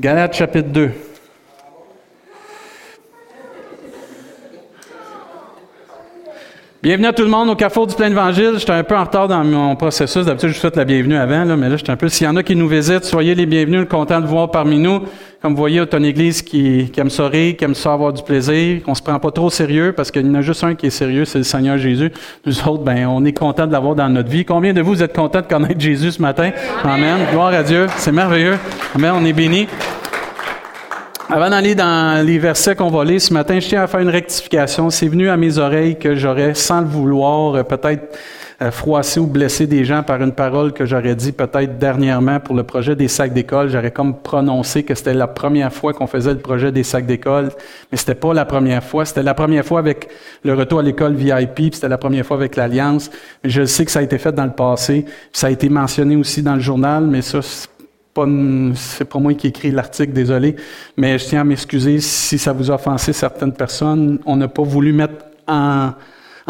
Galates chapitre 2. Bienvenue à tout le monde au Carrefour du Plein Évangile. J'étais un peu en retard dans mon processus. D'habitude, je vous souhaite la bienvenue avant, là, mais là, j'étais un peu. S'il y en a qui nous visitent, soyez les bienvenus, content de vous voir parmi nous. Comme vous voyez, c'est une église qui, aime ça rire, qui aime ça avoir du plaisir, qu'on se prend pas trop sérieux, parce qu'il y en a juste un qui est sérieux, c'est le Seigneur Jésus. Nous autres, ben, on est content de l'avoir dans notre vie. Combien de vous, êtes contents de connaître Jésus ce matin? Amen. Gloire à Dieu. C'est merveilleux. Amen. On est bénis. Avant d'aller dans les versets qu'on va lire ce matin, je tiens à faire une rectification. C'est venu à mes oreilles que j'aurais, sans le vouloir, euh, peut-être euh, froissé ou blessé des gens par une parole que j'aurais dit peut-être dernièrement pour le projet des sacs d'école. J'aurais comme prononcé que c'était la première fois qu'on faisait le projet des sacs d'école, mais c'était pas la première fois. C'était la première fois avec le retour à l'école VIP, c'était la première fois avec l'Alliance. Je sais que ça a été fait dans le passé. Ça a été mentionné aussi dans le journal, mais ça, c'est pas moi qui écrit l'article, désolé, mais je tiens à m'excuser si ça vous a offensé certaines personnes. On n'a pas voulu mettre en,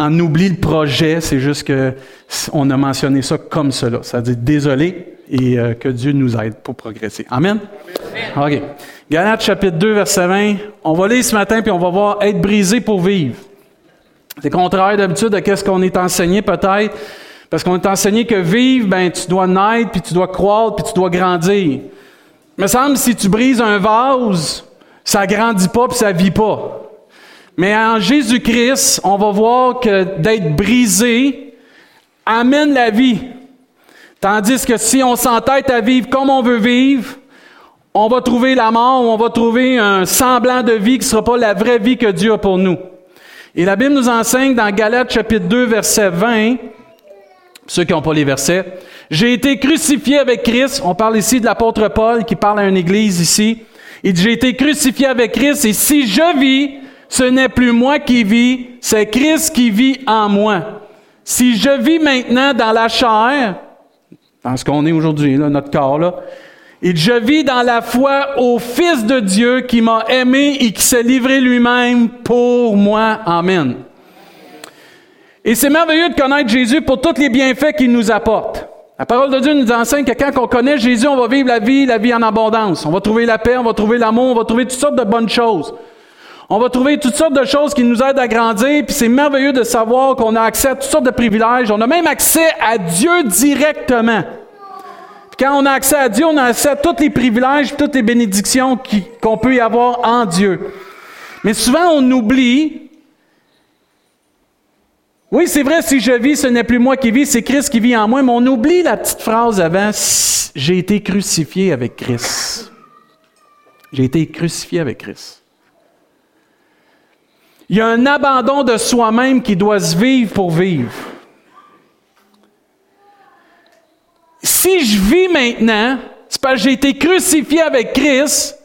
en oubli le projet, c'est juste que on a mentionné ça comme cela. Ça dit désolé et euh, que Dieu nous aide pour progresser. Amen? OK. Galates chapitre 2 verset 20. On va lire ce matin puis on va voir être brisé pour vivre. C'est contraire d'habitude à ce qu'on est enseigné peut-être. Parce qu'on est enseigné que vivre, ben, tu dois naître, puis tu dois croître, puis tu dois grandir. Il me semble si tu brises un vase, ça grandit pas, puis ça vit pas. Mais en Jésus-Christ, on va voir que d'être brisé amène la vie. Tandis que si on s'entête à vivre comme on veut vivre, on va trouver la mort, on va trouver un semblant de vie qui ne sera pas la vraie vie que Dieu a pour nous. Et la Bible nous enseigne dans Galates chapitre 2, verset 20, ceux qui n'ont pas les versets. J'ai été crucifié avec Christ. On parle ici de l'apôtre Paul qui parle à une église ici. Il dit, j'ai été crucifié avec Christ et si je vis, ce n'est plus moi qui vis, c'est Christ qui vit en moi. Si je vis maintenant dans la chair, dans ce qu'on est aujourd'hui, notre corps, là, et je vis dans la foi au Fils de Dieu qui m'a aimé et qui s'est livré lui-même pour moi. Amen. Et c'est merveilleux de connaître Jésus pour tous les bienfaits qu'il nous apporte. La parole de Dieu nous enseigne que quand on connaît Jésus, on va vivre la vie, la vie en abondance. On va trouver la paix, on va trouver l'amour, on va trouver toutes sortes de bonnes choses. On va trouver toutes sortes de choses qui nous aident à grandir, puis c'est merveilleux de savoir qu'on a accès à toutes sortes de privilèges. On a même accès à Dieu directement. Quand on a accès à Dieu, on a accès à tous les privilèges, toutes les bénédictions qu'on peut y avoir en Dieu. Mais souvent, on oublie oui, c'est vrai, si je vis, ce n'est plus moi qui vis, c'est Christ qui vit en moi, mais on oublie la petite phrase avant, j'ai été crucifié avec Christ. J'ai été crucifié avec Christ. Il y a un abandon de soi-même qui doit se vivre pour vivre. Si je vis maintenant, c'est parce que j'ai été crucifié avec Christ.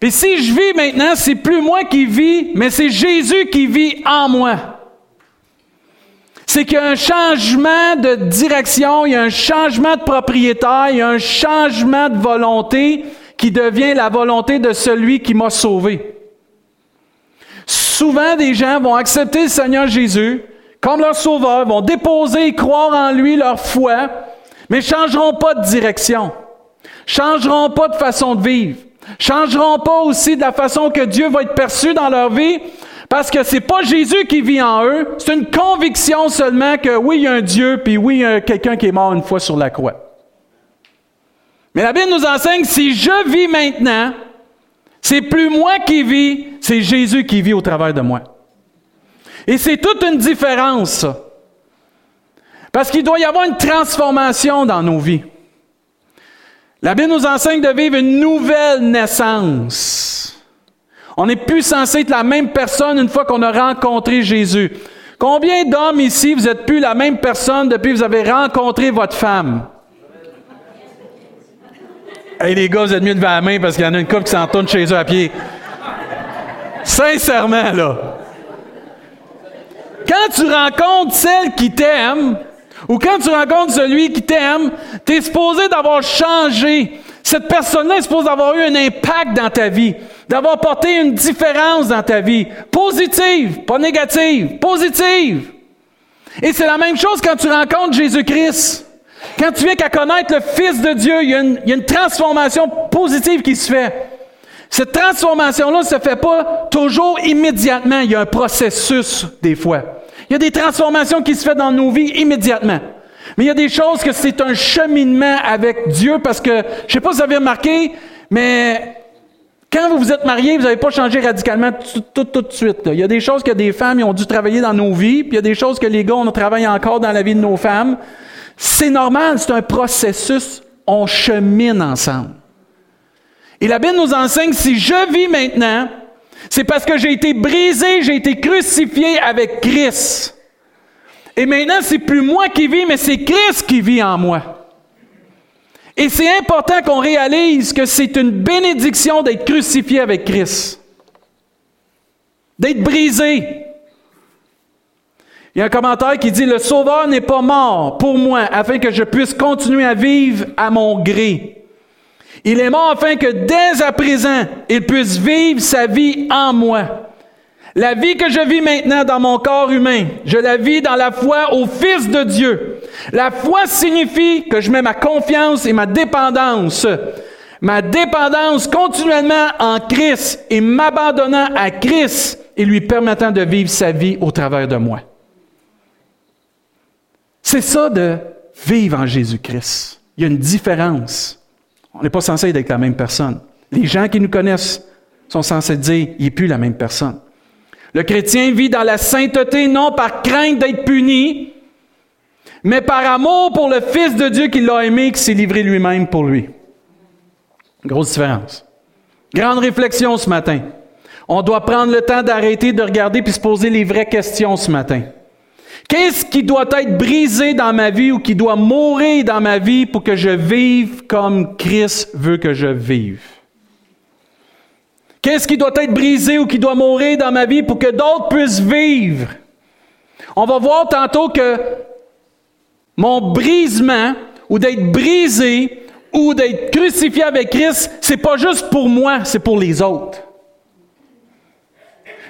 Et si je vis maintenant, c'est plus moi qui vis, mais c'est Jésus qui vit en moi c'est qu'il y a un changement de direction, il y a un changement de propriétaire, il y a un changement de volonté qui devient la volonté de celui qui m'a sauvé. Souvent, des gens vont accepter le Seigneur Jésus comme leur sauveur, vont déposer et croire en lui leur foi, mais ne changeront pas de direction, changeront pas de façon de vivre, changeront pas aussi de la façon que Dieu va être perçu dans leur vie, parce que c'est pas Jésus qui vit en eux, c'est une conviction seulement que oui, il y a un Dieu, puis oui, il y a quelqu'un qui est mort une fois sur la croix. Mais la Bible nous enseigne, si je vis maintenant, c'est plus moi qui vis, c'est Jésus qui vit au travers de moi. Et c'est toute une différence. Parce qu'il doit y avoir une transformation dans nos vies. La Bible nous enseigne de vivre une nouvelle naissance. On n'est plus censé être la même personne une fois qu'on a rencontré Jésus. Combien d'hommes ici, vous n'êtes plus la même personne depuis que vous avez rencontré votre femme? Hey les gars, vous êtes mieux devant la main parce qu'il y en a une couple qui s'en chez eux à pied. Sincèrement, là. Quand tu rencontres celle qui t'aime, ou quand tu rencontres celui qui t'aime, tu es supposé d'avoir changé. Cette personne-là est supposée avoir eu un impact dans ta vie d'avoir porté une différence dans ta vie. Positive, pas négative, positive. Et c'est la même chose quand tu rencontres Jésus-Christ. Quand tu viens qu'à connaître le Fils de Dieu, il y, a une, transformation positive qui se fait. Cette transformation-là ne se fait pas toujours immédiatement. Il y a un processus des fois. Il y a des transformations qui se font dans nos vies immédiatement. Mais il y a des choses que c'est un cheminement avec Dieu parce que, je ne sais pas si vous avez remarqué, mais quand vous vous êtes mariés, vous n'avez pas changé radicalement tout, tout, de suite. Il y a des choses que des femmes ont dû travailler dans nos vies, puis il y a des choses que les gars, on travaille encore dans la vie de nos femmes. C'est normal, c'est un processus. On chemine ensemble. Et la Bible nous enseigne, si je vis maintenant, c'est parce que j'ai été brisé, j'ai été crucifié avec Christ. Et maintenant, c'est plus moi qui vis, mais c'est Christ qui vit en moi. Et c'est important qu'on réalise que c'est une bénédiction d'être crucifié avec Christ, d'être brisé. Il y a un commentaire qui dit, le Sauveur n'est pas mort pour moi afin que je puisse continuer à vivre à mon gré. Il est mort afin que dès à présent, il puisse vivre sa vie en moi. La vie que je vis maintenant dans mon corps humain, je la vis dans la foi au Fils de Dieu. La foi signifie que je mets ma confiance et ma dépendance, ma dépendance continuellement en Christ et m'abandonnant à Christ et lui permettant de vivre sa vie au travers de moi. C'est ça de vivre en Jésus-Christ. Il y a une différence. On n'est pas censé être la même personne. Les gens qui nous connaissent sont censés dire, il n'est plus la même personne. Le chrétien vit dans la sainteté non par crainte d'être puni, mais par amour pour le Fils de Dieu qui l'a aimé, qui s'est livré lui-même pour lui. Grosse différence. Grande réflexion ce matin. On doit prendre le temps d'arrêter de regarder puis se poser les vraies questions ce matin. Qu'est-ce qui doit être brisé dans ma vie ou qui doit mourir dans ma vie pour que je vive comme Christ veut que je vive? Qu'est-ce qui doit être brisé ou qui doit mourir dans ma vie pour que d'autres puissent vivre? On va voir tantôt que mon brisement ou d'être brisé ou d'être crucifié avec Christ, c'est pas juste pour moi, c'est pour les autres.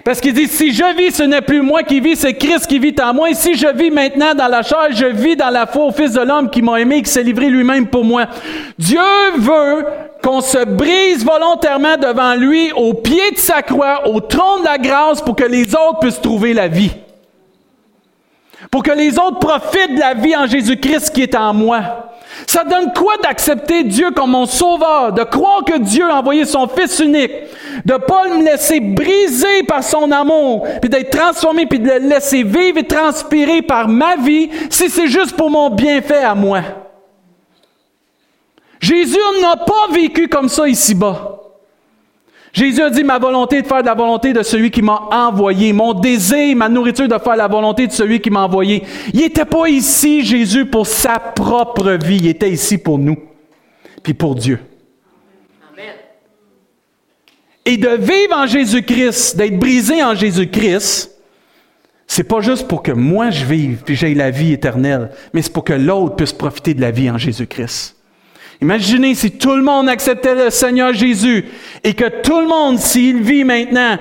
Parce qu'il dit, si je vis, ce n'est plus moi qui vis, c'est Christ qui vit en moi. Et si je vis maintenant dans la chair, je vis dans la foi au Fils de l'homme qui m'a aimé et qui s'est livré lui-même pour moi. Dieu veut qu'on se brise volontairement devant lui, au pied de sa croix, au trône de la grâce, pour que les autres puissent trouver la vie. Pour que les autres profitent de la vie en Jésus-Christ qui est en moi. Ça donne quoi d'accepter Dieu comme mon sauveur, de croire que Dieu a envoyé son Fils unique, de pas me laisser briser par son amour, puis d'être transformé, puis de le laisser vivre et transpirer par ma vie, si c'est juste pour mon bienfait à moi? Jésus n'a pas vécu comme ça ici-bas. Jésus a dit, ma volonté est de faire la volonté de celui qui m'a envoyé. Mon désir, ma nourriture de faire la volonté de celui qui m'a envoyé. Il n'était pas ici, Jésus, pour sa propre vie. Il était ici pour nous, puis pour Dieu. Amen. Et de vivre en Jésus-Christ, d'être brisé en Jésus-Christ, c'est pas juste pour que moi je vive puis j'aie la vie éternelle, mais c'est pour que l'autre puisse profiter de la vie en Jésus-Christ. Imaginez si tout le monde acceptait le Seigneur Jésus et que tout le monde, s'il vit maintenant,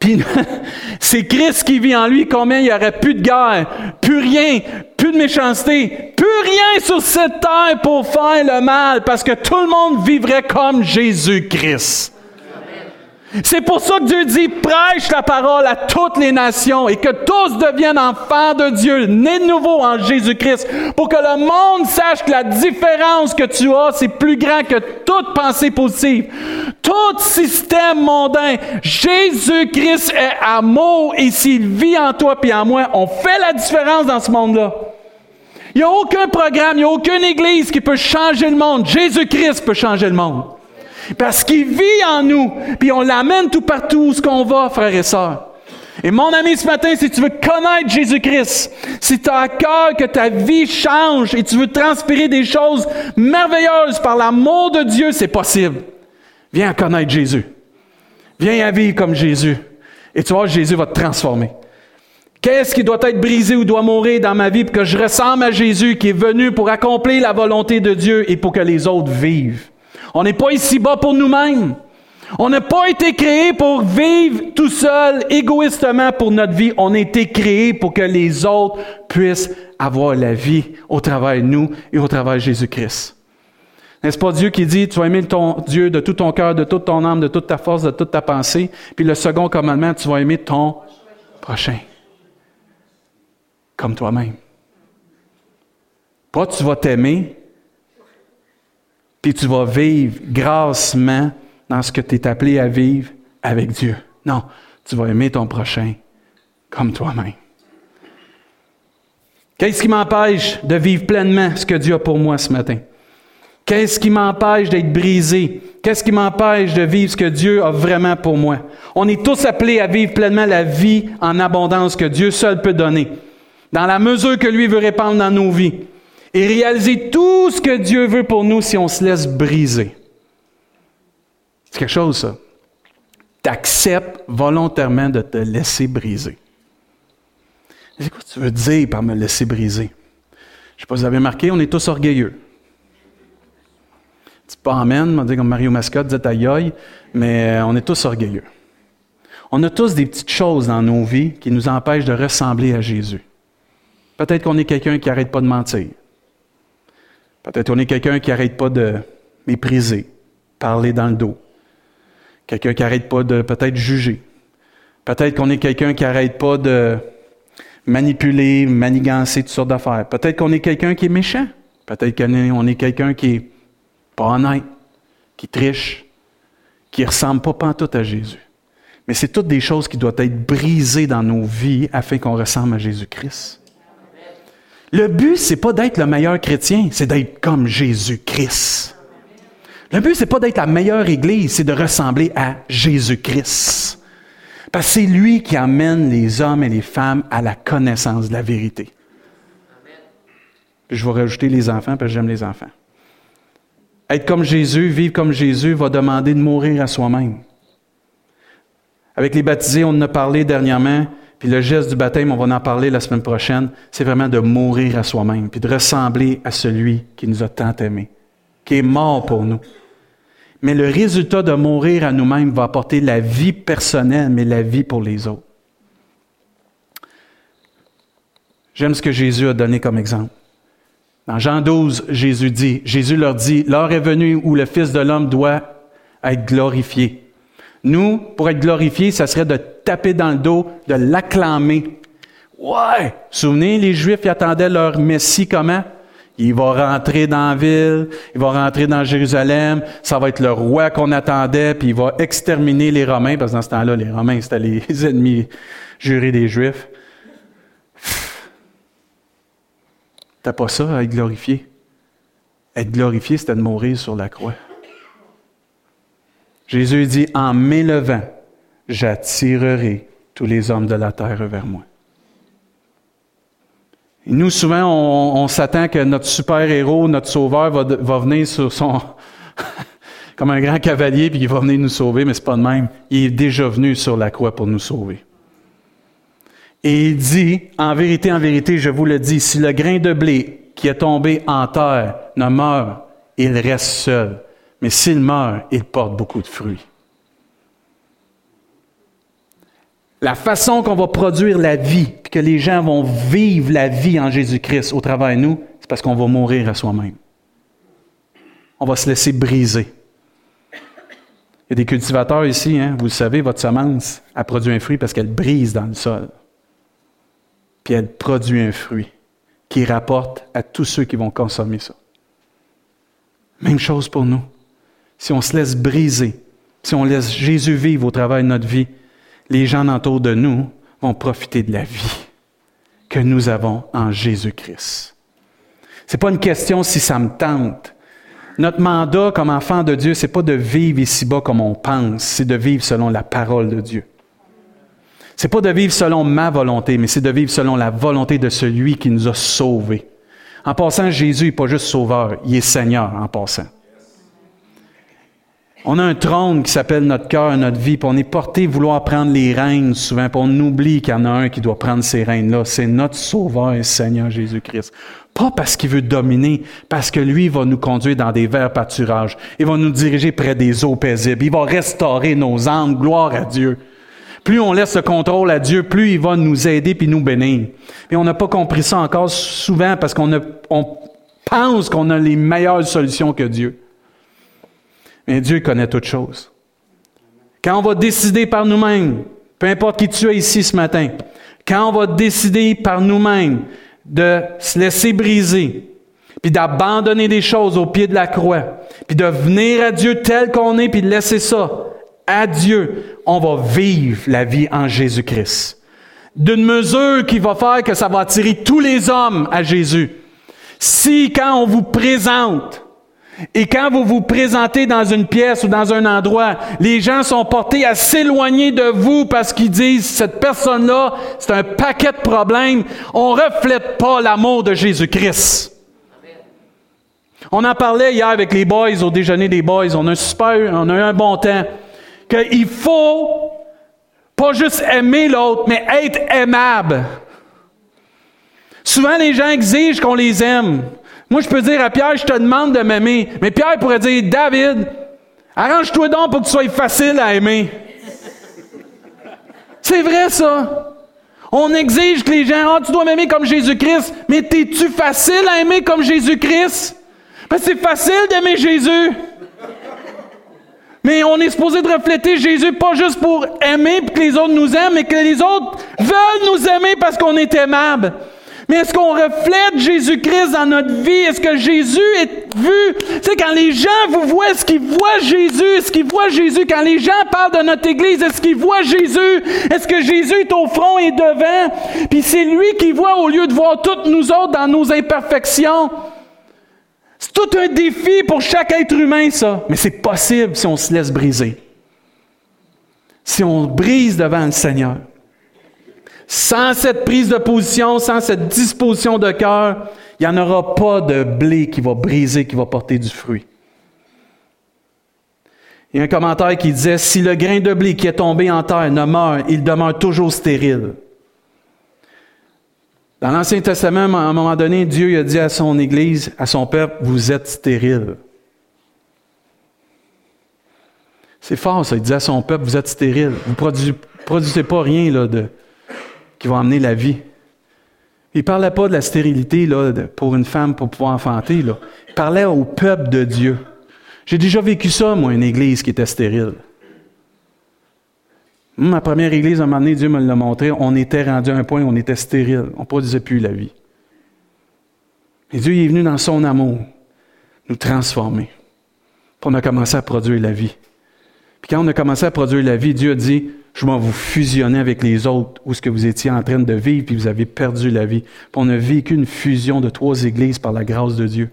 puis c'est Christ qui vit en lui, combien il n'y aurait plus de guerre, plus rien, plus de méchanceté, plus rien sur cette terre pour faire le mal, parce que tout le monde vivrait comme Jésus-Christ. C'est pour ça que Dieu dit, prêche la parole à toutes les nations et que tous deviennent enfants de Dieu, nés de nouveau en Jésus-Christ, pour que le monde sache que la différence que tu as, c'est plus grand que toute pensée positive. Tout système mondain, Jésus-Christ est amour et s'il vit en toi et en moi, on fait la différence dans ce monde-là. Il n'y a aucun programme, il n'y a aucune église qui peut changer le monde. Jésus-Christ peut changer le monde. Parce qu'il vit en nous, puis on l'amène tout partout où ce qu'on va, frères et sœurs. Et mon ami, ce matin, si tu veux connaître Jésus-Christ, si tu as à cœur que ta vie change et tu veux transpirer des choses merveilleuses par l'amour de Dieu, c'est possible. Viens à connaître Jésus. Viens à vivre comme Jésus. Et tu vois, Jésus va te transformer. Qu'est-ce qui doit être brisé ou doit mourir dans ma vie pour que je ressemble à Jésus qui est venu pour accomplir la volonté de Dieu et pour que les autres vivent? On n'est pas ici-bas pour nous-mêmes. On n'a pas été créé pour vivre tout seul, égoïstement pour notre vie. On a été créé pour que les autres puissent avoir la vie au travers de nous et au travers de Jésus-Christ. N'est-ce pas Dieu qui dit, tu vas aimer ton Dieu de tout ton cœur, de toute ton âme, de toute ta force, de toute ta pensée. Puis le second commandement, tu vas aimer ton prochain. Comme toi-même. Pas tu vas t'aimer, puis tu vas vivre grassement dans ce que tu es appelé à vivre avec Dieu. Non, tu vas aimer ton prochain comme toi-même. Qu'est-ce qui m'empêche de vivre pleinement ce que Dieu a pour moi ce matin? Qu'est-ce qui m'empêche d'être brisé? Qu'est-ce qui m'empêche de vivre ce que Dieu a vraiment pour moi? On est tous appelés à vivre pleinement la vie en abondance que Dieu seul peut donner, dans la mesure que lui veut répandre dans nos vies, et réaliser tout ce que Dieu veut pour nous si on se laisse briser. C'est quelque chose, ça. Tu acceptes volontairement de te laisser briser. C'est quoi tu veux dire par me laisser briser? Je ne sais pas si vous avez remarqué, on est tous orgueilleux. C'est pas amène, on dit comme Mario Mascotte disait aïe, mais euh, on est tous orgueilleux. On a tous des petites choses dans nos vies qui nous empêchent de ressembler à Jésus. Peut-être qu'on est quelqu'un qui n'arrête pas de mentir. Peut-être qu'on est quelqu'un qui n'arrête pas de mépriser, parler dans le dos. Quelqu'un qui n'arrête pas de peut-être juger. Peut-être qu'on est quelqu'un qui n'arrête pas de manipuler, manigancer toutes sortes d'affaires. Peut-être qu'on est quelqu'un qui est méchant. Peut-être qu'on est quelqu'un qui est pas honnête, qui triche, qui ne ressemble pas pantoute à Jésus. Mais c'est toutes des choses qui doivent être brisées dans nos vies afin qu'on ressemble à Jésus-Christ. Le but, c'est pas d'être le meilleur chrétien, c'est d'être comme Jésus-Christ. Le but, c'est pas d'être la meilleure Église, c'est de ressembler à Jésus-Christ. Parce que c'est lui qui amène les hommes et les femmes à la connaissance de la vérité. je vais rajouter les enfants parce que j'aime les enfants. Être comme Jésus, vivre comme Jésus, va demander de mourir à soi-même. Avec les baptisés, on en a parlé dernièrement, puis le geste du baptême, on va en parler la semaine prochaine, c'est vraiment de mourir à soi-même, puis de ressembler à celui qui nous a tant aimés, qui est mort pour nous. Mais le résultat de mourir à nous-mêmes va apporter la vie personnelle, mais la vie pour les autres. J'aime ce que Jésus a donné comme exemple. Dans Jean 12, Jésus dit, Jésus leur dit, l'heure est venue où le Fils de l'homme doit être glorifié. Nous, pour être glorifiés, ça serait de taper dans le dos, de l'acclamer. Ouais! Souvenez, les Juifs, ils attendaient leur Messie comment? Il va rentrer dans la ville, il va rentrer dans Jérusalem, ça va être le roi qu'on attendait, puis il va exterminer les Romains, parce que dans ce temps-là, les Romains, c'était les ennemis jurés des Juifs. T'as pas ça à être glorifié? Être glorifié, c'était de mourir sur la croix. Jésus dit, en m'élevant, j'attirerai tous les hommes de la terre vers moi. Nous, souvent, on, s'attend que notre super-héros, notre sauveur, va, va, venir sur son. comme un grand cavalier, puis il va venir nous sauver, mais c'est pas de même. Il est déjà venu sur la croix pour nous sauver. Et il dit, en vérité, en vérité, je vous le dis, si le grain de blé qui est tombé en terre ne meurt, il reste seul. Mais s'il meurt, il porte beaucoup de fruits. La façon qu'on va produire la vie, que les gens vont vivre la vie en Jésus-Christ au travers de nous, c'est parce qu'on va mourir à soi-même. On va se laisser briser. Il y a des cultivateurs ici, hein, vous le savez, votre semence a produit un fruit parce qu'elle brise dans le sol puis elle produit un fruit qui rapporte à tous ceux qui vont consommer ça. Même chose pour nous. Si on se laisse briser, si on laisse Jésus vivre au travers de notre vie, les gens autour de nous vont profiter de la vie que nous avons en Jésus-Christ. Ce n'est pas une question si ça me tente. Notre mandat comme enfant de Dieu, c'est pas de vivre ici-bas comme on pense, c'est de vivre selon la parole de Dieu. C'est pas de vivre selon ma volonté, mais c'est de vivre selon la volonté de celui qui nous a sauvés. En passant, Jésus n'est pas juste sauveur, il est Seigneur en passant. On a un trône qui s'appelle notre cœur, notre vie, puis on est porté vouloir prendre les rênes souvent, puis on oublie qu'il y en a un qui doit prendre ces rênes-là. C'est notre Sauveur et Seigneur Jésus-Christ. Pas parce qu'il veut dominer, parce que lui va nous conduire dans des verts pâturages. Il va nous diriger près des eaux paisibles. Il va restaurer nos âmes. Gloire à Dieu. Plus on laisse le contrôle à Dieu, plus il va nous aider puis nous bénir. Et on n'a pas compris ça encore souvent parce qu'on on pense qu'on a les meilleures solutions que Dieu. Mais Dieu connaît toutes choses. Quand on va décider par nous-mêmes, peu importe qui tu es ici ce matin, quand on va décider par nous-mêmes de se laisser briser, puis d'abandonner des choses au pied de la croix, puis de venir à Dieu tel qu'on est, puis de laisser ça à Dieu, on va vivre la vie en Jésus-Christ. D'une mesure qui va faire que ça va attirer tous les hommes à Jésus. Si quand on vous présente, et quand vous vous présentez dans une pièce ou dans un endroit, les gens sont portés à s'éloigner de vous parce qu'ils disent, cette personne-là, c'est un paquet de problèmes, on reflète pas l'amour de Jésus-Christ. On en parlait hier avec les boys au déjeuner des boys. On a un super, on a eu un bon temps. Qu'il faut pas juste aimer l'autre, mais être aimable. Souvent, les gens exigent qu'on les aime. Moi, je peux dire à Pierre, je te demande de m'aimer. Mais Pierre pourrait dire, David, arrange-toi donc pour que tu sois facile à aimer. C'est vrai, ça. On exige que les gens, oh, tu dois m'aimer comme Jésus-Christ. Mais t'es-tu facile à aimer comme Jésus-Christ? Ben, c'est facile d'aimer Jésus. Mais on est supposé de refléter Jésus pas juste pour aimer pour que les autres nous aiment, mais que les autres veulent nous aimer parce qu'on est aimable. Mais est-ce qu'on reflète Jésus-Christ dans notre vie? Est-ce que Jésus est vu? Tu sais, quand les gens vous voient, est-ce qu'ils voient Jésus? Est-ce qu'ils voient Jésus? Quand les gens parlent de notre Église, est-ce qu'ils voient Jésus? Est-ce que Jésus est au front et devant? Puis c'est lui qui voit au lieu de voir toutes nous autres dans nos imperfections. C'est tout un défi pour chaque être humain, ça. Mais c'est possible si on se laisse briser. Si on brise devant le Seigneur. Sans cette prise de position, sans cette disposition de cœur, il n'y en aura pas de blé qui va briser, qui va porter du fruit. Il y a un commentaire qui disait, si le grain de blé qui est tombé en terre ne meurt, il demeure toujours stérile. Dans l'Ancien Testament, à un moment donné, Dieu a dit à son Église, à son peuple, vous êtes stérile. C'est fort, ça. Il dit à son peuple, vous êtes stérile. Vous ne produisez, pas rien là, de, qui va amener la vie. Il ne parlait pas de la stérilité là, pour une femme pour pouvoir enfanter. Il parlait au peuple de Dieu. J'ai déjà vécu ça, moi, une église qui était stérile. Ma première église, à un moment donné, Dieu me l'a montré, on était rendu à un point où on était stérile. On ne produisait plus la vie. Et Dieu est venu dans son amour nous transformer. Puis on a commencé à produire la vie. Puis quand on a commencé à produire la vie, Dieu a dit, je vais vous fusionner avec les autres où ce que vous étiez en train de vivre, puis vous avez perdu la vie. Puis on a vécu une fusion de trois églises par la grâce de Dieu.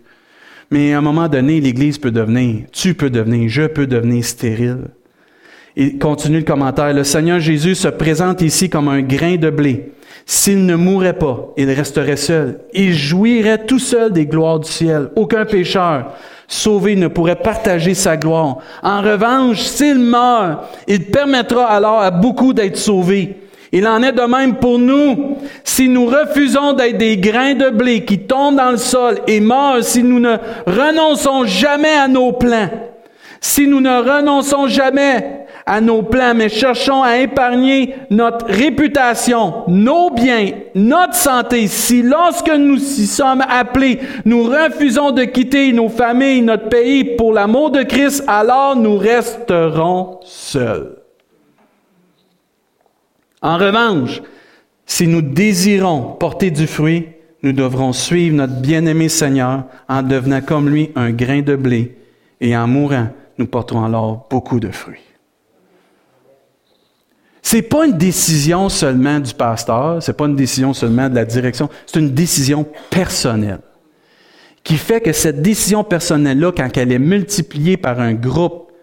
Mais à un moment donné, l'Église peut devenir, tu peux devenir, je peux devenir stérile. Et continue le commentaire. Le Seigneur Jésus se présente ici comme un grain de blé. S'il ne mourait pas, il resterait seul. Il jouirait tout seul des gloires du ciel. Aucun pécheur sauvé ne pourrait partager sa gloire. En revanche, s'il meurt, il permettra alors à beaucoup d'être sauvés. Il en est de même pour nous. Si nous refusons d'être des grains de blé qui tombent dans le sol et meurent, si nous ne renonçons jamais à nos plans, si nous ne renonçons jamais à nos plans, mais cherchons à épargner notre réputation, nos biens, notre santé, si lorsque nous y sommes appelés, nous refusons de quitter nos familles, notre pays pour l'amour de Christ, alors nous resterons seuls. En revanche, si nous désirons porter du fruit, nous devrons suivre notre bien-aimé Seigneur en devenant comme lui un grain de blé et en mourant, nous porterons alors beaucoup de fruits. C'est pas une décision seulement du pasteur, c'est pas une décision seulement de la direction, c'est une décision personnelle. Qui fait que cette décision personnelle-là, quand elle est multipliée par un groupe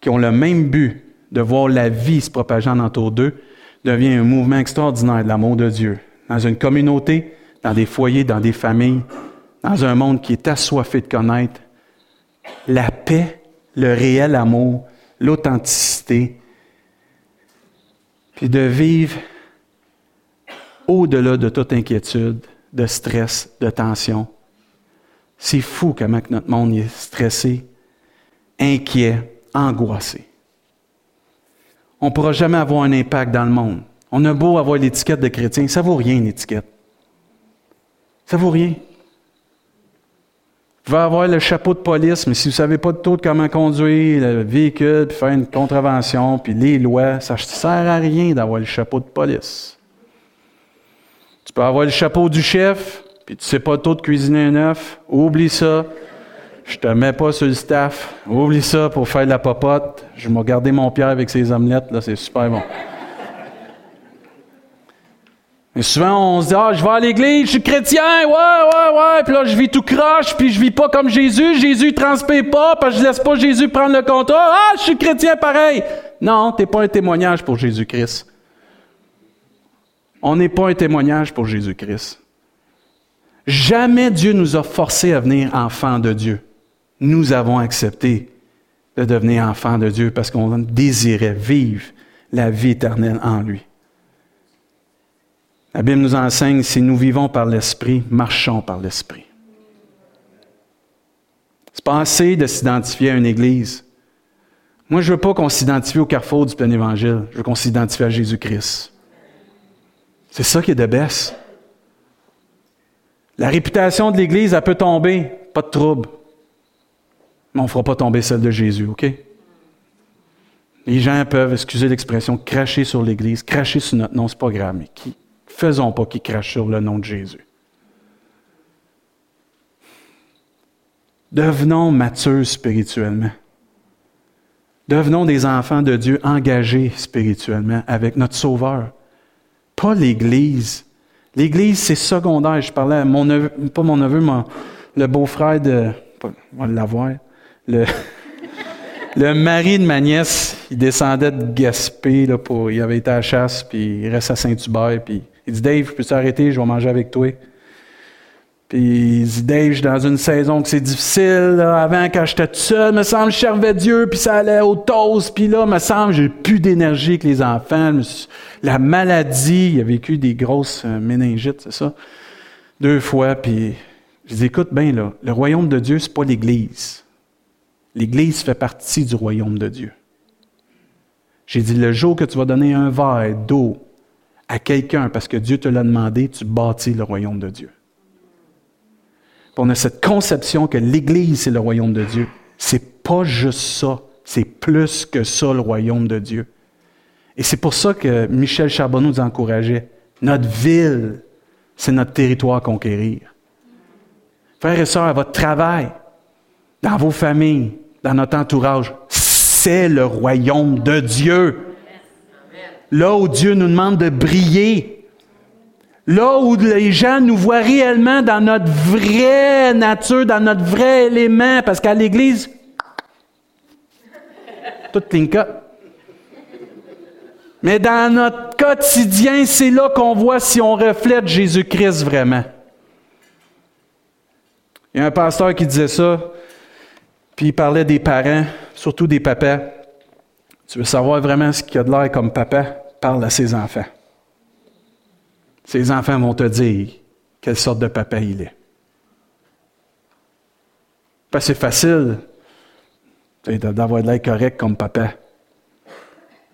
qui ont le même but de voir la vie se propager en d'eux, devient un mouvement extraordinaire de l'amour de Dieu. Dans une communauté, dans des foyers, dans des familles, dans un monde qui est assoiffé de connaître la paix, le réel amour, l'authenticité, puis de vivre au-delà de toute inquiétude, de stress, de tension. C'est fou comment notre monde est stressé, inquiet, angoissé. On ne pourra jamais avoir un impact dans le monde. On a beau avoir l'étiquette de chrétien, ça vaut rien, une étiquette. Ça vaut rien. Vous pouvez avoir le chapeau de police, mais si vous ne savez pas tout comment conduire le véhicule, puis faire une contravention, puis les lois, ça ne sert à rien d'avoir le chapeau de police. Tu peux avoir le chapeau du chef, puis tu ne sais pas tout de cuisiner un œuf. Oublie ça. Je te mets pas sur le staff. Oublie ça pour faire de la popote. Je vais garder mon pierre avec ses omelettes, là, c'est super bon. Mais souvent, on se dit, ah, je vais à l'église, je suis chrétien, ouais, ouais, ouais, puis là, je vis tout croche, puis je vis pas comme Jésus, Jésus, transpire pas, parce que je laisse pas Jésus prendre le contrôle, ah, je suis chrétien pareil. Non, t'es pas un témoignage pour Jésus-Christ. On n'est pas un témoignage pour Jésus-Christ. Jamais Dieu nous a forcés à venir enfants de Dieu. Nous avons accepté de devenir enfants de Dieu parce qu'on désirait vivre la vie éternelle en lui. La Bible nous enseigne, si nous vivons par l'Esprit, marchons par l'Esprit. C'est pas assez de s'identifier à une Église. Moi, je veux pas qu'on s'identifie au carrefour du plein Évangile. Je veux qu'on s'identifie à Jésus-Christ. C'est ça qui est de baisse. La réputation de l'Église, elle peut tomber, pas de trouble. Mais on ne fera pas tomber celle de Jésus, OK? Les gens peuvent, excusez l'expression, cracher sur l'Église, cracher sur notre nom, c'est pas grave, mais qui, Faisons pas qu'ils crachent sur le nom de Jésus. Devenons matures spirituellement. Devenons des enfants de Dieu engagés spirituellement avec notre Sauveur. Pas l'Église. L'Église, c'est secondaire. Je parlais à mon neveu, pas mon neveu, mais le beau-frère de. On va l'avoir. Le, le mari de ma nièce, il descendait de Gaspé, pour, il avait été à la chasse, puis il reste à Saint-Hubert, puis il dit Dave, peux-tu arrêter, je vais manger avec toi. Puis il dit Dave, je suis dans une saison que c'est difficile. Avant, quand j'étais tout seul, me semble, je servais Dieu, puis ça allait au toast. Puis là, me semble, j'ai plus d'énergie que les enfants. La maladie, il a vécu des grosses euh, méningites, c'est ça? Deux fois, puis je dis écoute bien, là, le royaume de Dieu, c'est pas l'Église. L'Église fait partie du royaume de Dieu. J'ai dit, le jour que tu vas donner un verre d'eau à quelqu'un parce que Dieu te l'a demandé, tu bâtis le royaume de Dieu. on a cette conception que l'Église, c'est le royaume de Dieu. C'est pas juste ça, c'est plus que ça, le royaume de Dieu. Et c'est pour ça que Michel Charbonneau nous encourageait. Notre ville, c'est notre territoire à conquérir. Frères et sœurs, à votre travail, dans vos familles, dans notre entourage, c'est le royaume de Dieu là où Dieu nous demande de briller, là où les gens nous voient réellement dans notre vraie nature, dans notre vrai élément, parce qu'à l'Église, tout clean Mais dans notre quotidien, c'est là qu'on voit si on reflète Jésus-Christ vraiment. Il y a un pasteur qui disait ça, puis il parlait des parents, surtout des papas. Tu veux savoir vraiment ce qu'il a de l'air comme papa? parle à ses enfants. Ses enfants vont te dire quelle sorte de papa il est. Que c'est facile d'avoir de l'air correct comme papa.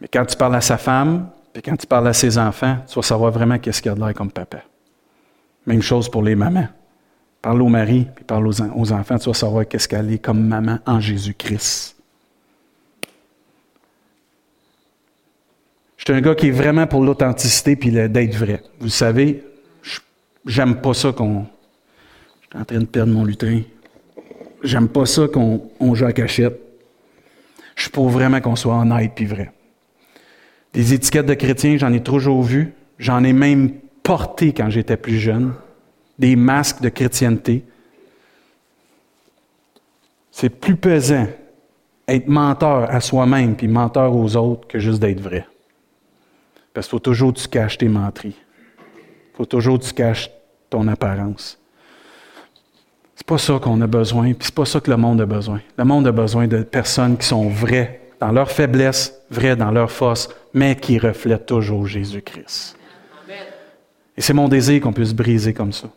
Mais quand tu parles à sa femme, puis quand tu parles à ses enfants, tu vas savoir vraiment qu'est-ce qu'il a de l'air comme papa. Même chose pour les mamans. Parle au mari, puis parle aux, aux enfants, tu vas savoir qu'est-ce qu'elle est comme maman en Jésus-Christ. Suis un gars qui est vraiment pour l'authenticité puis d'être vrai. Vous savez, j'aime pas ça qu'on. Je suis en train de perdre mon lutrin. J'aime pas ça qu'on joue à cachette. Je suis pour vraiment qu'on soit honnête puis vrai. Des étiquettes de chrétiens, j'en ai toujours vu. J'en ai même porté quand j'étais plus jeune. Des masques de chrétienté. C'est plus pesant être menteur à soi-même puis menteur aux autres que juste d'être vrai. Parce qu'il faut toujours que tu caches tes menteries. Il faut toujours que tu caches ton apparence. C'est pas ça qu'on a besoin, puis c'est pas ça que le monde a besoin. Le monde a besoin de personnes qui sont vraies dans leur faiblesse, vraies dans leur force, mais qui reflètent toujours Jésus-Christ. Et c'est mon désir qu'on puisse briser comme ça.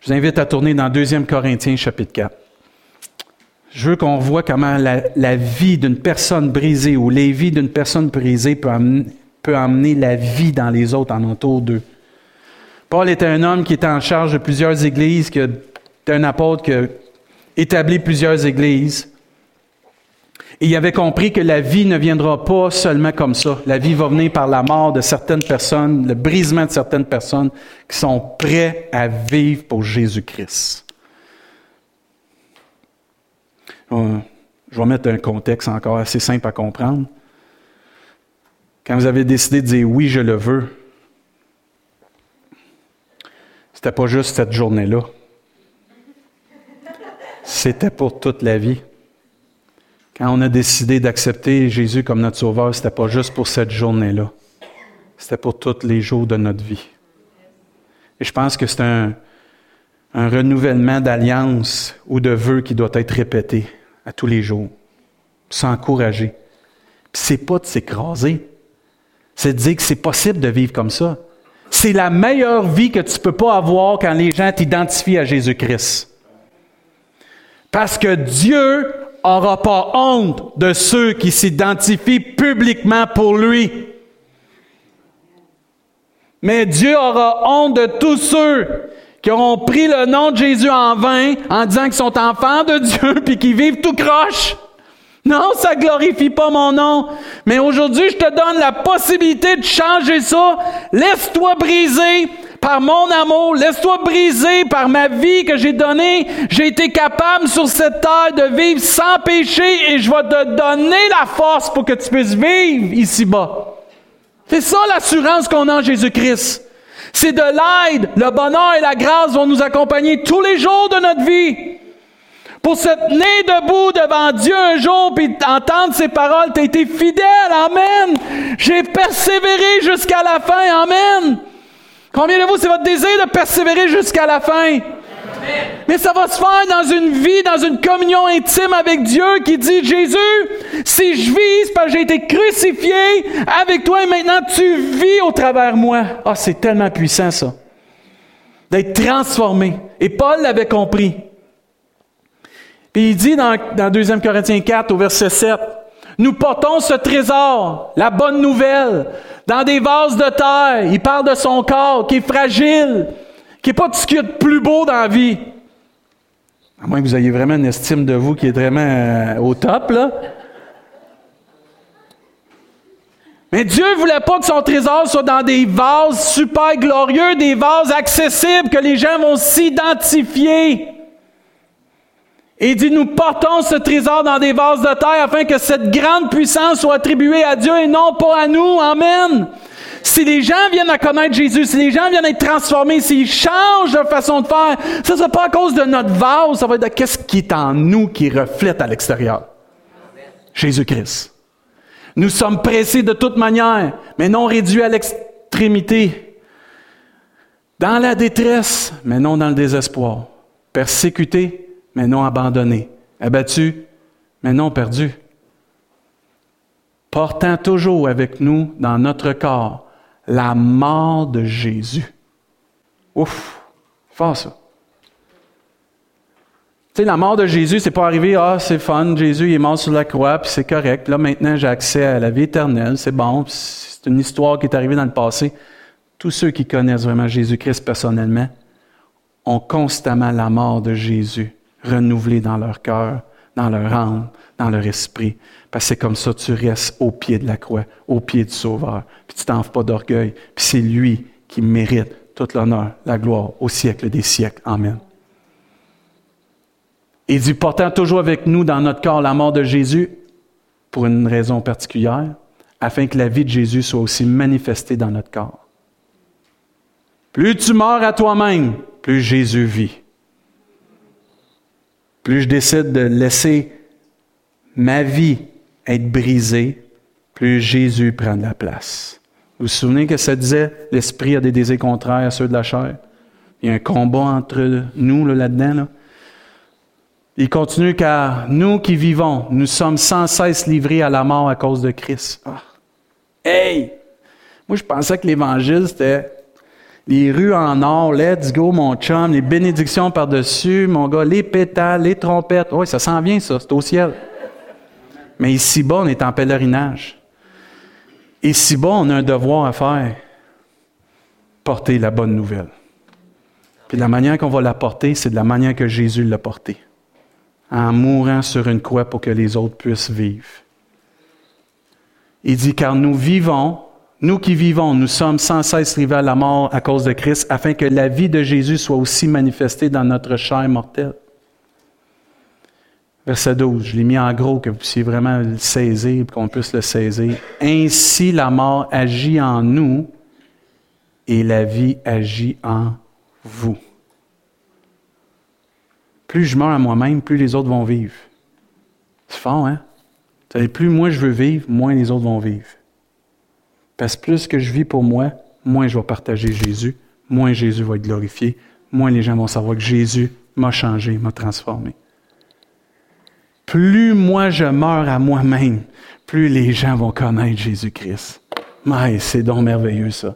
Je vous invite à tourner dans 2 Corinthiens chapitre 4. Je veux qu'on voit comment la, la vie d'une personne brisée ou les vies d'une personne brisée peut amener, peut amener la vie dans les autres en entour d'eux. Paul était un homme qui était en charge de plusieurs églises, qui un apôtre qui a établi plusieurs églises. Et il avait compris que la vie ne viendra pas seulement comme ça. La vie va venir par la mort de certaines personnes, le brisement de certaines personnes qui sont prêts à vivre pour Jésus-Christ. Euh, je vais mettre un contexte encore assez simple à comprendre. Quand vous avez décidé de dire oui, je le veux, c'était pas juste cette journée-là. C'était pour toute la vie. Quand on a décidé d'accepter Jésus comme notre sauveur, c'était pas juste pour cette journée-là. C'était pour tous les jours de notre vie. Et je pense que c'est un, renouvellement d'alliance ou de vœux qui doit être répété à tous les jours. S'encourager. Puis c'est pas de s'écraser. C'est de dire que c'est possible de vivre comme ça. C'est la meilleure vie que tu peux pas avoir quand les gens t'identifient à Jésus-Christ. Parce que Dieu n'aura pas honte de ceux qui s'identifient publiquement pour lui. Mais Dieu aura honte de tous ceux qui auront pris le nom de Jésus en vain en disant qu'ils sont enfants de Dieu puis qu'ils vivent tout croche. Non, ça glorifie pas mon nom. Mais aujourd'hui, je te donne la possibilité de changer ça. Laisse-toi briser par mon amour. Laisse-toi briser par ma vie que j'ai donnée. J'ai été capable sur cette terre de vivre sans péché et je vais te donner la force pour que tu puisses vivre ici-bas. C'est ça l'assurance qu'on a en Jésus-Christ. C'est de l'aide, le bonheur et la grâce vont nous accompagner tous les jours de notre vie. Pour se tenir debout devant Dieu un jour puis entendre ses paroles, tu as été fidèle, Amen. J'ai persévéré jusqu'à la fin, Amen. Combien de vous, c'est votre désir de persévérer jusqu'à la fin? Mais ça va se faire dans une vie, dans une communion intime avec Dieu qui dit, Jésus, si je vis, c'est parce que j'ai été crucifié avec toi et maintenant tu vis au travers moi. Ah, c'est tellement puissant ça. D'être transformé. Et Paul l'avait compris. Puis il dit dans, dans 2 Corinthiens 4 au verset 7, nous portons ce trésor, la bonne nouvelle, dans des vases de terre. Il parle de son corps qui est fragile, qui n'est pas tout ce qu'il y a de plus beau dans la vie. À moins que vous ayez vraiment une estime de vous qui est vraiment euh, au top, là. Mais Dieu ne voulait pas que son trésor soit dans des vases super glorieux, des vases accessibles, que les gens vont s'identifier. Et il dit, nous portons ce trésor dans des vases de terre afin que cette grande puissance soit attribuée à Dieu et non pas à nous. Amen. Si les gens viennent à connaître Jésus, si les gens viennent être transformés, s'ils changent leur façon de faire, ça ne sera pas à cause de notre vase, ça va être de qu'est-ce qui est en nous qui reflète à l'extérieur. Jésus-Christ. Nous sommes pressés de toute manière, mais non réduits à l'extrémité. Dans la détresse, mais non dans le désespoir. Persécutés, mais non abandonnés. Abattus, mais non perdus. Portant toujours avec nous dans notre corps la mort de Jésus. Ouf, fort ça. Tu sais, la mort de Jésus, c'est pas arrivé, ah, c'est fun, Jésus il est mort sur la croix, puis c'est correct. Là, maintenant, j'ai accès à la vie éternelle, c'est bon, c'est une histoire qui est arrivée dans le passé. Tous ceux qui connaissent vraiment Jésus-Christ personnellement ont constamment la mort de Jésus renouvelée dans leur cœur, dans leur âme, dans leur esprit. Parce que c'est comme ça tu restes au pied de la croix, au pied du Sauveur. Puis tu t'en fais pas d'orgueil. Puis c'est lui qui mérite toute l'honneur, la gloire au siècle des siècles. Amen. Et dit, portant toujours avec nous dans notre corps la mort de Jésus, pour une raison particulière, afin que la vie de Jésus soit aussi manifestée dans notre corps. Plus tu meurs à toi-même, plus Jésus vit. Plus je décide de laisser ma vie être brisée, plus Jésus prend de la place. Vous vous souvenez que ça disait, l'esprit a des désirs contraires à ceux de la chair? Il y a un combat entre nous là-dedans. Là. Il continue car nous qui vivons, nous sommes sans cesse livrés à la mort à cause de Christ. Ah. Hey! Moi, je pensais que l'Évangile, c'était les rues en or, let's go, mon chum, les bénédictions par-dessus, mon gars, les pétales, les trompettes. Oui, ça s'en vient, ça, c'est au ciel. Mais ici-bas, on est en pèlerinage. Ici-bas, on a un devoir à faire porter la bonne nouvelle. Puis la manière qu'on va la porter, c'est de la manière que Jésus l'a portée. En mourant sur une croix pour que les autres puissent vivre. Il dit, car nous vivons, nous qui vivons, nous sommes sans cesse rivés à la mort à cause de Christ, afin que la vie de Jésus soit aussi manifestée dans notre chair mortelle. Verset 12, je l'ai mis en gros, que vous puissiez vraiment le saisir, qu'on puisse le saisir. Ainsi la mort agit en nous et la vie agit en vous. Plus je meurs à moi-même, plus les autres vont vivre. C'est fort, hein? plus moi je veux vivre, moins les autres vont vivre. Parce que plus que je vis pour moi, moins je vais partager Jésus, moins Jésus va être glorifié, moins les gens vont savoir que Jésus m'a changé, m'a transformé. Plus moi je meurs à moi-même, plus les gens vont connaître Jésus-Christ. Mais c'est donc merveilleux ça.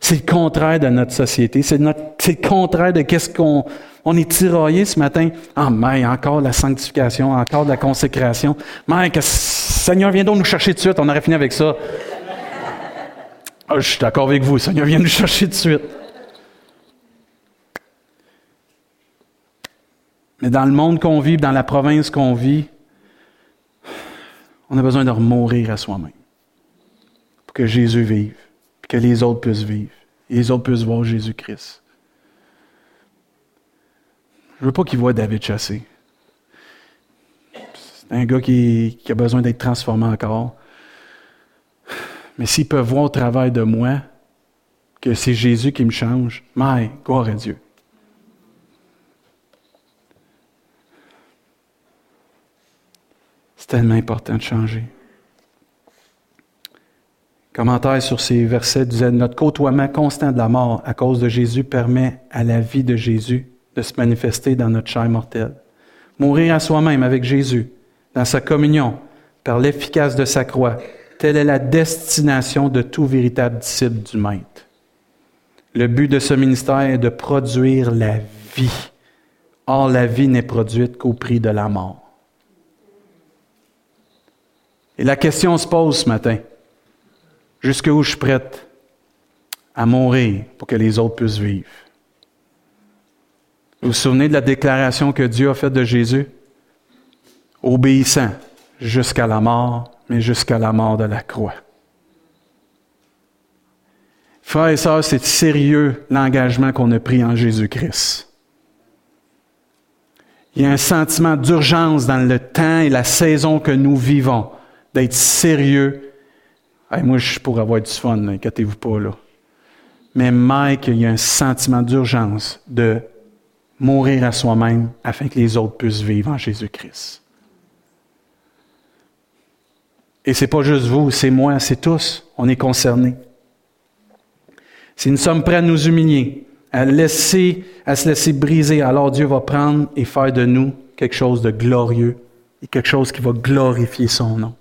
C'est le contraire de notre société. C'est, le contraire de qu'est-ce qu'on on est tiraillé ce matin. Ah, mais encore la sanctification, encore la consécration. Mais que Seigneur, viens donc nous chercher de suite. On aurait fini avec ça. Ah, je suis d'accord avec vous. Seigneur, viens nous chercher de suite. Mais dans le monde qu'on vit, dans la province qu'on vit, on a besoin de mourir à soi-même pour que Jésus vive que les autres puissent vivre, et les autres puissent voir Jésus-Christ. Je veux pas qu'ils voient David chassé. C'est un gars qui, a besoin d'être transformé encore. Mais s'ils peuvent voir au travers de moi que c'est Jésus qui me change, mais gloire à Dieu. C'est tellement important de changer. Commentaire sur ces versets disait Notre côtoiement constant de la mort à cause de Jésus permet à la vie de Jésus de se manifester dans notre chair mortelle. Mourir à soi-même avec Jésus, dans sa communion, par l'efficace de sa croix, telle est la destination de tout véritable disciple du Maître. Le but de ce ministère est de produire la vie. Or, la vie n'est produite qu'au prix de la mort. Et la question se pose ce matin. Jusqu'où je suis prête à mourir pour que les autres puissent vivre? Vous vous souvenez de la déclaration que Dieu a faite de Jésus? Obéissant jusqu'à la mort, mais jusqu'à la mort de la croix. Frères et sœurs, c'est sérieux l'engagement qu'on a pris en Jésus-Christ. Il y a un sentiment d'urgence dans le temps et la saison que nous vivons, d'être sérieux moi, je pourrais avoir du fun, inquiétez-vous pas là. Mais Mike, il y a un sentiment d'urgence de mourir à soi-même afin que les autres puissent vivre en Jésus-Christ. Et c'est pas juste vous, c'est moi, c'est tous. On est concernés. Si nous sommes prêts à nous humilier, à, laisser, à se laisser briser, alors Dieu va prendre et faire de nous quelque chose de glorieux et quelque chose qui va glorifier son nom.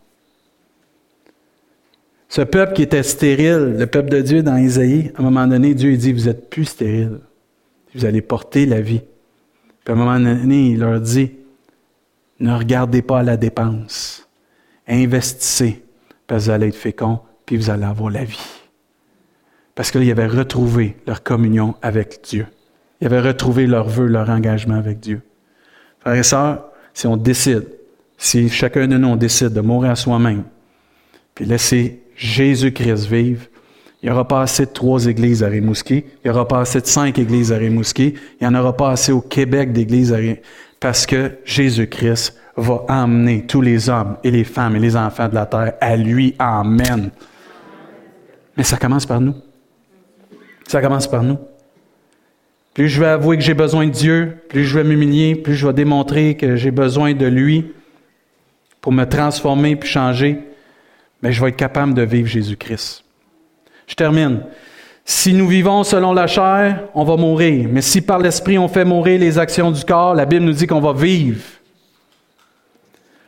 Ce peuple qui était stérile, le peuple de Dieu dans Isaïe, à un moment donné, Dieu dit, vous êtes plus stérile. Vous allez porter la vie. Puis à un moment donné, il leur dit, ne regardez pas la dépense. Investissez, parce que vous allez être fécond, puis vous allez avoir la vie. Parce qu'ils avaient retrouvé leur communion avec Dieu. Ils avaient retrouvé leur vœu, leur engagement avec Dieu. Frères et sœurs, si on décide, si chacun de nous décide de mourir à soi-même, puis laisser Jésus-Christ vive. Il n'y aura pas assez de trois églises à Rimouski. Il n'y aura pas assez de cinq églises à Rimouski. Il n'y en aura pas assez au Québec d'églises à Rimouski. Parce que Jésus-Christ va emmener tous les hommes et les femmes et les enfants de la terre à lui. Amen. Mais ça commence par nous. Ça commence par nous. Plus je vais avouer que j'ai besoin de Dieu, plus je vais m'humilier, plus je vais démontrer que j'ai besoin de lui pour me transformer puis changer, mais je vais être capable de vivre Jésus-Christ. Je termine. Si nous vivons selon la chair, on va mourir. Mais si par l'Esprit on fait mourir les actions du corps, la Bible nous dit qu'on va vivre.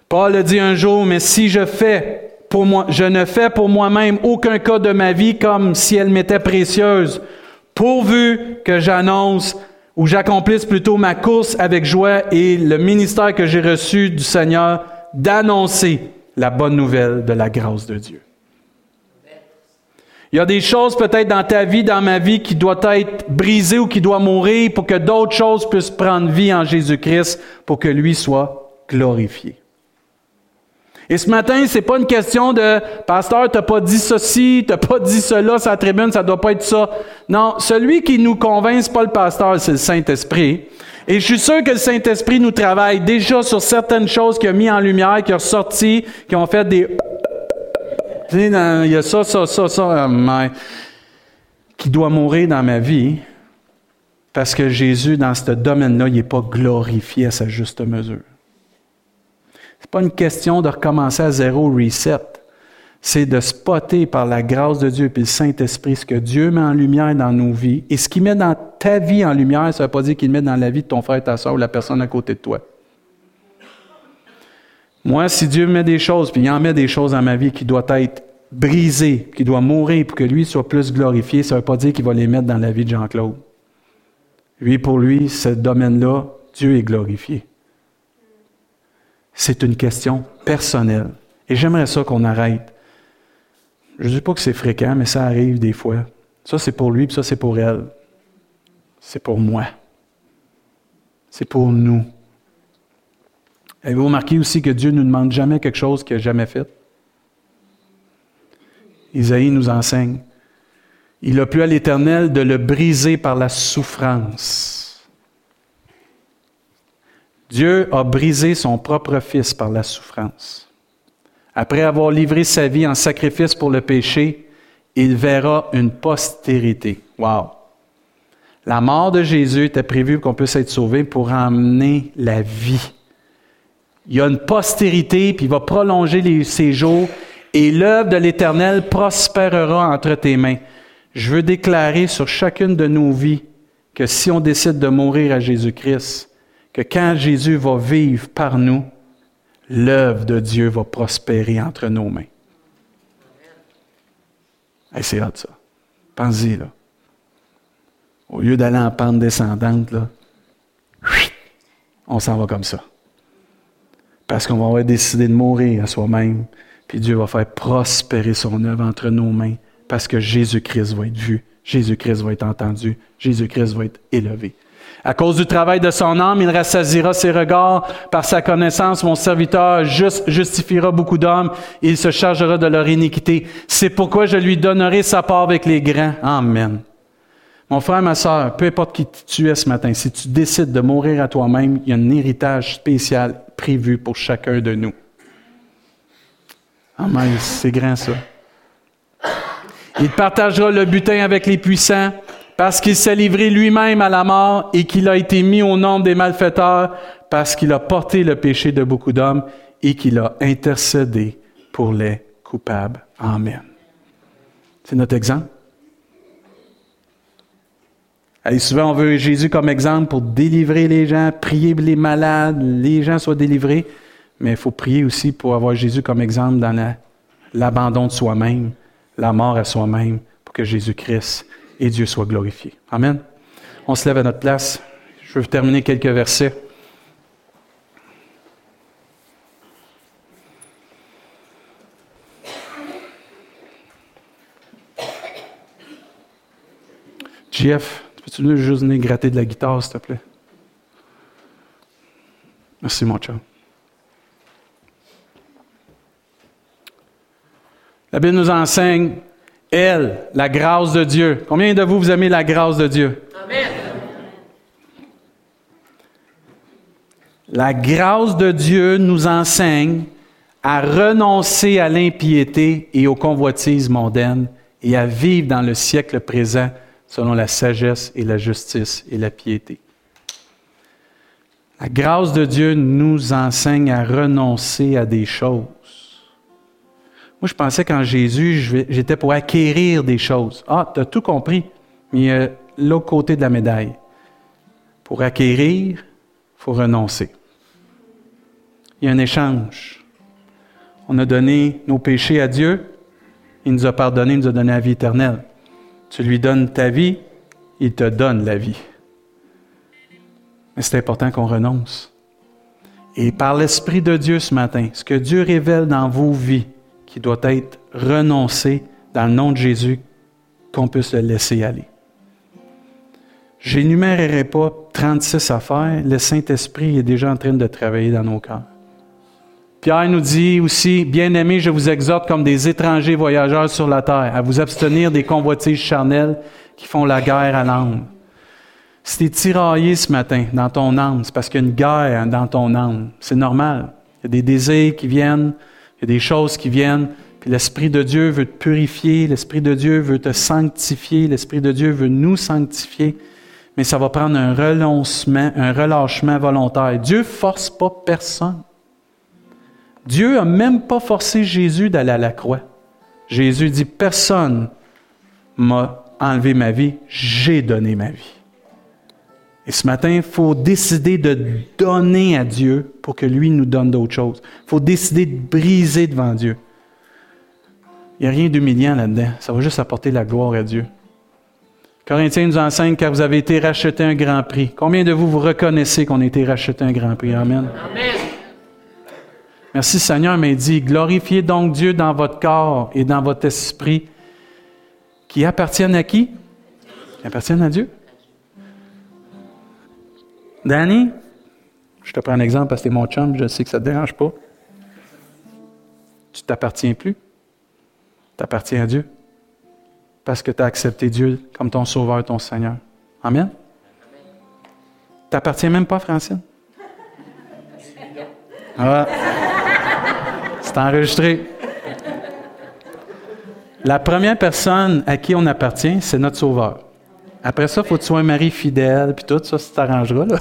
Paul a dit un jour, mais si je fais pour moi, je ne fais pour moi-même aucun cas de ma vie comme si elle m'était précieuse, pourvu que j'annonce ou j'accomplisse plutôt ma course avec joie et le ministère que j'ai reçu du Seigneur d'annoncer la bonne nouvelle de la grâce de Dieu. Il y a des choses peut-être dans ta vie, dans ma vie, qui doivent être brisées ou qui doivent mourir pour que d'autres choses puissent prendre vie en Jésus-Christ, pour que lui soit glorifié. Et ce matin, c'est pas une question de pasteur, t'as pas dit ceci, t'as pas dit cela, sa tribune, ça doit pas être ça. Non, celui qui nous convainc, pas le pasteur, c'est le Saint-Esprit. Et je suis sûr que le Saint-Esprit nous travaille déjà sur certaines choses qu'il a mis en lumière, qui a ressorti, qui ont fait des il y a ça, ça, ça, ça, euh, qui doit mourir dans ma vie parce que Jésus, dans ce domaine-là, il n'est pas glorifié à sa juste mesure. N'est pas une question de recommencer à zéro reset. C'est de spotter par la grâce de Dieu et le Saint-Esprit ce que Dieu met en lumière dans nos vies. Et ce qu'il met dans ta vie en lumière, ça ne veut pas dire qu'il met dans la vie de ton frère, ta soeur ou la personne à côté de toi. Moi, si Dieu met des choses, puis il en met des choses dans ma vie qui doivent être brisées, qui doivent mourir pour que lui soit plus glorifié, ça ne veut pas dire qu'il va les mettre dans la vie de Jean-Claude. Lui, pour lui, ce domaine-là, Dieu est glorifié. C'est une question personnelle. Et j'aimerais ça qu'on arrête. Je ne dis pas que c'est fréquent, mais ça arrive des fois. Ça, c'est pour lui, puis ça, c'est pour elle. C'est pour moi. C'est pour nous. Avez-vous remarqué aussi que Dieu ne nous demande jamais quelque chose qu'il n'a jamais fait? Isaïe nous enseigne. Il a plu à l'Éternel de le briser par la souffrance. Dieu a brisé son propre Fils par la souffrance. Après avoir livré sa vie en sacrifice pour le péché, il verra une postérité. Wow! La mort de Jésus était prévue qu'on puisse être sauvé pour emmener la vie il y a une postérité, puis il va prolonger les, ses jours, et l'œuvre de l'Éternel prospérera entre tes mains. Je veux déclarer sur chacune de nos vies que si on décide de mourir à Jésus-Christ, que quand Jésus va vivre par nous, l'œuvre de Dieu va prospérer entre nos mains. c'est hâte ça. Pensez-y, là. Au lieu d'aller en pente descendante, on s'en va comme ça. Parce qu'on va avoir décidé de mourir à soi-même, puis Dieu va faire prospérer son œuvre entre nos mains, parce que Jésus-Christ va être vu, Jésus-Christ va être entendu, Jésus-Christ va être élevé. À cause du travail de son âme, il rassasira ses regards. Par sa connaissance, mon serviteur justifiera beaucoup d'hommes et il se chargera de leur iniquité. C'est pourquoi je lui donnerai sa part avec les grands. Amen. Mon frère, ma soeur, peu importe qui tu es ce matin, si tu décides de mourir à toi-même, il y a un héritage spécial prévu pour chacun de nous. Amen, c'est grand ça. Il partagera le butin avec les puissants parce qu'il s'est livré lui-même à la mort et qu'il a été mis au nombre des malfaiteurs parce qu'il a porté le péché de beaucoup d'hommes et qu'il a intercédé pour les coupables. Amen. C'est notre exemple. Allez, souvent, on veut Jésus comme exemple pour délivrer les gens, prier les malades, les gens soient délivrés. Mais il faut prier aussi pour avoir Jésus comme exemple dans l'abandon de soi-même, la mort à soi-même, pour que Jésus-Christ et Dieu soient glorifiés. Amen. On se lève à notre place. Je veux terminer quelques versets. Jeff. Peux-tu nous juste venir gratter de la guitare, s'il te plaît? Merci, mon chat. La Bible nous enseigne, elle, la grâce de Dieu. Combien de vous, vous aimez la grâce de Dieu? Amen. La grâce de Dieu nous enseigne à renoncer à l'impiété et aux convoitises mondaines et à vivre dans le siècle présent selon la sagesse et la justice et la piété. La grâce de Dieu nous enseigne à renoncer à des choses. Moi, je pensais qu'en Jésus, j'étais pour acquérir des choses. Ah, tu as tout compris, mais a l'autre côté de la médaille. Pour acquérir, il faut renoncer. Il y a un échange. On a donné nos péchés à Dieu, il nous a pardonné, il nous a donné la vie éternelle. Tu lui donnes ta vie, il te donne la vie. Mais c'est important qu'on renonce. Et par l'Esprit de Dieu ce matin, ce que Dieu révèle dans vos vies, qui doit être renoncé dans le nom de Jésus, qu'on puisse le laisser aller. J'énumérerai pas 36 affaires. Le Saint-Esprit est déjà en train de travailler dans nos cœurs. Pierre nous dit aussi, Bien-aimés, je vous exhorte comme des étrangers voyageurs sur la terre, à vous abstenir des convoitises charnelles qui font la guerre à l'âme. Si tu tiraillé ce matin dans ton âme, c'est parce qu'il y a une guerre dans ton âme. C'est normal. Il y a des désirs qui viennent, il y a des choses qui viennent, puis l'Esprit de Dieu veut te purifier, l'Esprit de Dieu veut te sanctifier, l'Esprit de Dieu veut nous sanctifier, mais ça va prendre un renoncement, un relâchement volontaire. Dieu force pas personne. Dieu n'a même pas forcé Jésus d'aller à la croix. Jésus dit, personne m'a enlevé ma vie, j'ai donné ma vie. Et ce matin, il faut décider de donner à Dieu pour que lui nous donne d'autres choses. Il faut décider de briser devant Dieu. Il n'y a rien d'humiliant là-dedans. Ça va juste apporter la gloire à Dieu. Corinthiens nous enseigne car vous avez été racheté un grand prix. Combien de vous vous reconnaissez qu'on a été racheté un grand prix? Amen. Amen. Merci Seigneur, mais il dit, glorifiez donc Dieu dans votre corps et dans votre esprit qui appartiennent à qui? Qui appartiennent à Dieu. Danny, je te prends un exemple parce que es mon chum, je sais que ça ne te dérange pas. Tu t'appartiens plus. Tu appartiens à Dieu. Parce que tu as accepté Dieu comme ton sauveur, ton Seigneur. Amen? Tu n'appartiens même pas, Francine. Ah. C'est enregistré. La première personne à qui on appartient, c'est notre Sauveur. Après ça, il faut que tu sois un mari fidèle, puis tout ça, ça t'arrangera.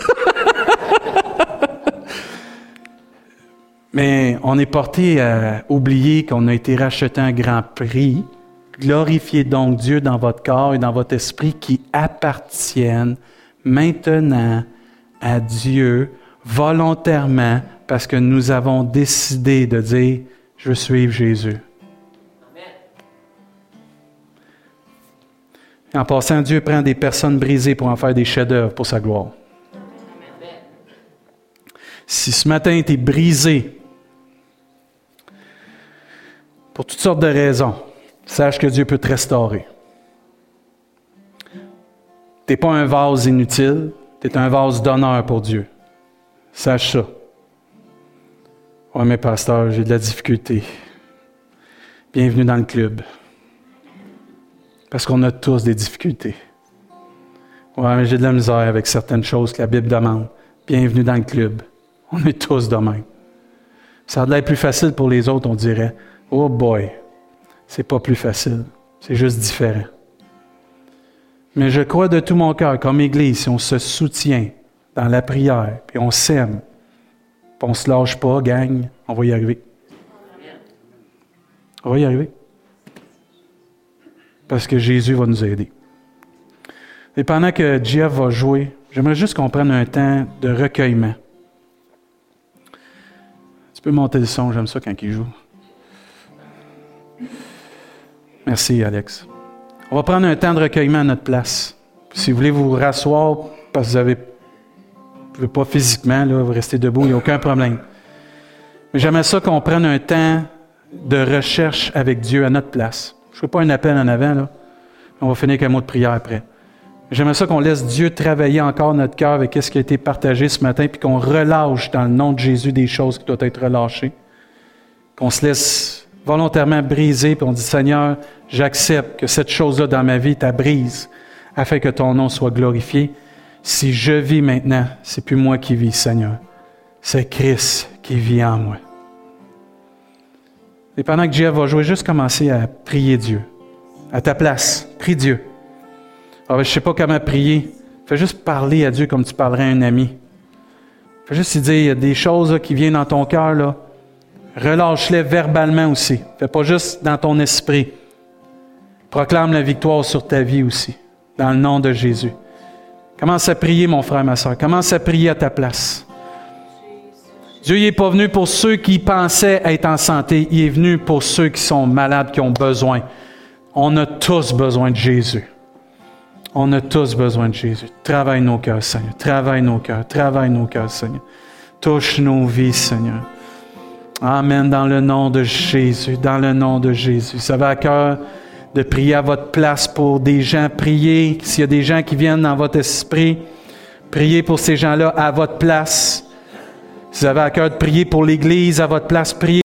Mais on est porté à oublier qu'on a été racheté un grand prix. Glorifiez donc Dieu dans votre corps et dans votre esprit qui appartiennent maintenant à Dieu volontairement parce que nous avons décidé de dire, je veux suivre Jésus. En passant, Dieu prend des personnes brisées pour en faire des chefs-d'œuvre pour sa gloire. Si ce matin tu es brisé pour toutes sortes de raisons, sache que Dieu peut te restaurer. Tu n'es pas un vase inutile, tu es un vase d'honneur pour Dieu. Sache ça. Oui, mais pasteur, j'ai de la difficulté. Bienvenue dans le club. Parce qu'on a tous des difficultés. Oui, mais j'ai de la misère avec certaines choses que la Bible demande. Bienvenue dans le club. On est tous de même. Ça a l'air plus facile pour les autres, on dirait. Oh boy, c'est pas plus facile. C'est juste différent. Mais je crois de tout mon cœur, comme Église, si on se soutient dans la prière, puis on s'aime, puis on se lâche pas, gagne, on va y arriver. On va y arriver. Parce que Jésus va nous aider. Et pendant que Jeff va jouer, j'aimerais juste qu'on prenne un temps de recueillement. Tu peux monter le son, j'aime ça quand il joue. Merci, Alex. On va prendre un temps de recueillement à notre place. Si vous voulez vous rasseoir parce que vous avez pouvez pas physiquement, là, vous restez debout, il n'y a aucun problème. Mais j'aimerais ça qu'on prenne un temps de recherche avec Dieu à notre place. Je ne fais pas un appel en avant, là. On va finir avec un mot de prière après. J'aimerais ça qu'on laisse Dieu travailler encore notre cœur avec ce qui a été partagé ce matin, puis qu'on relâche dans le nom de Jésus des choses qui doivent être relâchées. Qu'on se laisse volontairement briser, puis on dit Seigneur, j'accepte que cette chose-là dans ma vie, ta brise, afin que ton nom soit glorifié. Si je vis maintenant, c'est plus moi qui vis, Seigneur. C'est Christ qui vit en moi. Et pendant que Dieu va jouer, juste commencer à prier Dieu. À ta place, prie Dieu. Ah, je ne sais pas comment prier. Fais juste parler à Dieu comme tu parlerais à un ami. Fais juste dire, il y a des choses qui viennent dans ton cœur. Relâche-les verbalement aussi. Fais pas juste dans ton esprit. Proclame la victoire sur ta vie aussi, dans le nom de Jésus. Commence à prier, mon frère, ma soeur. Commence à prier à ta place. Dieu n'est pas venu pour ceux qui pensaient être en santé. Il est venu pour ceux qui sont malades, qui ont besoin. On a tous besoin de Jésus. On a tous besoin de Jésus. Travaille nos cœurs, Seigneur. Travaille nos cœurs. Travaille nos cœurs, Seigneur. Touche nos vies, Seigneur. Amen. Dans le nom de Jésus. Dans le nom de Jésus. Ça va à cœur de prier à votre place pour des gens. Priez s'il y a des gens qui viennent dans votre esprit. Priez pour ces gens-là à votre place. Si vous avez à cœur de prier pour l'Église à votre place, priez